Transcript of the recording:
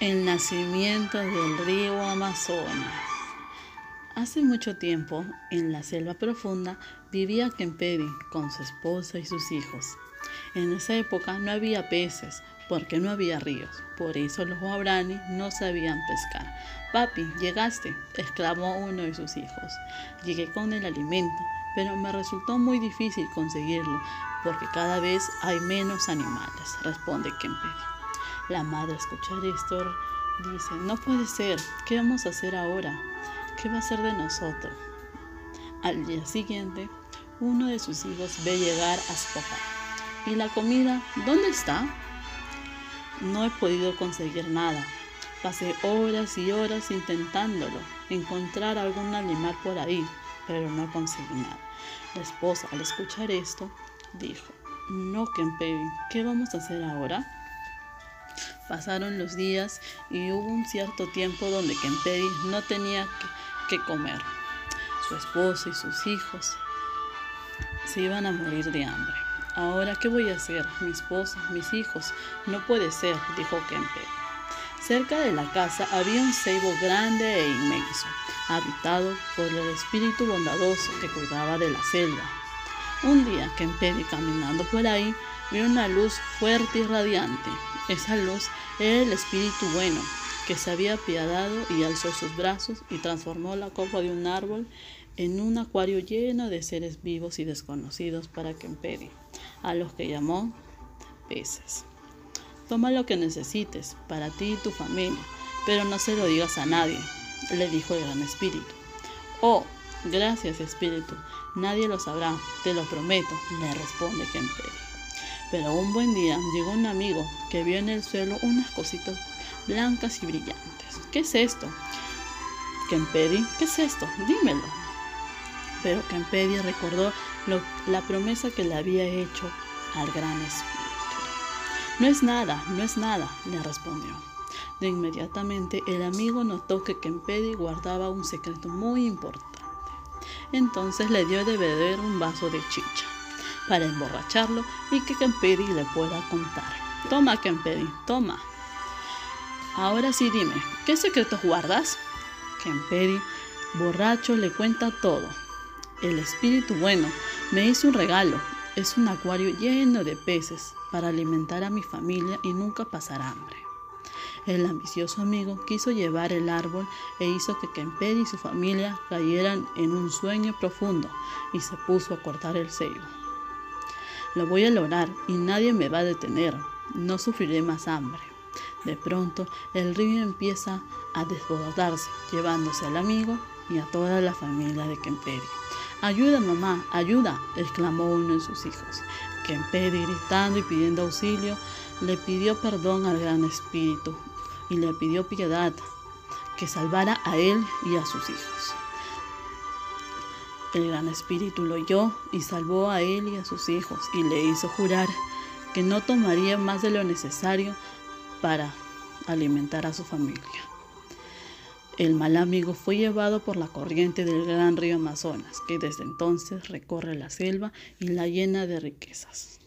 El nacimiento del río Amazonas. Hace mucho tiempo, en la selva profunda, vivía Kemperi con su esposa y sus hijos. En esa época no había peces, porque no había ríos. Por eso los guaraní no sabían pescar. Papi, llegaste, exclamó uno de sus hijos. Llegué con el alimento, pero me resultó muy difícil conseguirlo, porque cada vez hay menos animales, responde Kemperi. La madre escuchar esto dice, no puede ser, ¿qué vamos a hacer ahora? ¿Qué va a ser de nosotros? Al día siguiente, uno de sus hijos ve llegar a su papá. ¿Y la comida? ¿Dónde está? No he podido conseguir nada. Pasé horas y horas intentándolo, encontrar algún animal por ahí, pero no conseguí nada. La esposa, al escuchar esto, dijo, no, Kempe, ¿qué vamos a hacer ahora? Pasaron los días y hubo un cierto tiempo donde Kempedi no tenía que, comer. Su esposa y sus hijos se iban a morir de hambre. Ahora, ¿qué voy a hacer? Mi esposa, mis hijos. No puede ser, dijo Kempedi. Cerca de la casa había un ceibo grande e inmenso, habitado por el espíritu bondadoso que cuidaba de la selva. Un día, Kempedi caminando por ahí, vio una luz fuerte y radiante. Esa luz era el espíritu bueno, que se había apiadado y alzó sus brazos y transformó la copa de un árbol en un acuario lleno de seres vivos y desconocidos para Kemperi, a los que llamó peces. Toma lo que necesites para ti y tu familia, pero no se lo digas a nadie, le dijo el gran espíritu. Oh, gracias espíritu, nadie lo sabrá, te lo prometo, le responde Kemperi. Pero un buen día llegó un amigo que vio en el suelo unas cositas blancas y brillantes. ¿Qué es esto? Kempedi, ¿qué es esto? Dímelo. Pero Kempedi recordó la promesa que le había hecho al gran espíritu. No es nada, no es nada, le respondió. De inmediatamente el amigo notó que Kempedi guardaba un secreto muy importante. Entonces le dio de beber un vaso de chicha para emborracharlo y que Kempedi le pueda contar. Toma, Kempedi, toma. Ahora sí dime, ¿qué secretos guardas? Kempedi, borracho, le cuenta todo. El espíritu bueno me hizo un regalo. Es un acuario lleno de peces para alimentar a mi familia y nunca pasar hambre. El ambicioso amigo quiso llevar el árbol e hizo que Kempedi y su familia cayeran en un sueño profundo y se puso a cortar el ceibo. Lo voy a lograr y nadie me va a detener. No sufriré más hambre. De pronto, el río empieza a desbordarse, llevándose al amigo y a toda la familia de Kemperi. Ayuda, mamá, ayuda, exclamó uno de sus hijos. Kemperi, gritando y pidiendo auxilio, le pidió perdón al gran espíritu y le pidió piedad, que salvara a él y a sus hijos. El gran espíritu lo oyó y salvó a él y a sus hijos y le hizo jurar que no tomaría más de lo necesario para alimentar a su familia. El mal amigo fue llevado por la corriente del gran río Amazonas, que desde entonces recorre la selva y la llena de riquezas.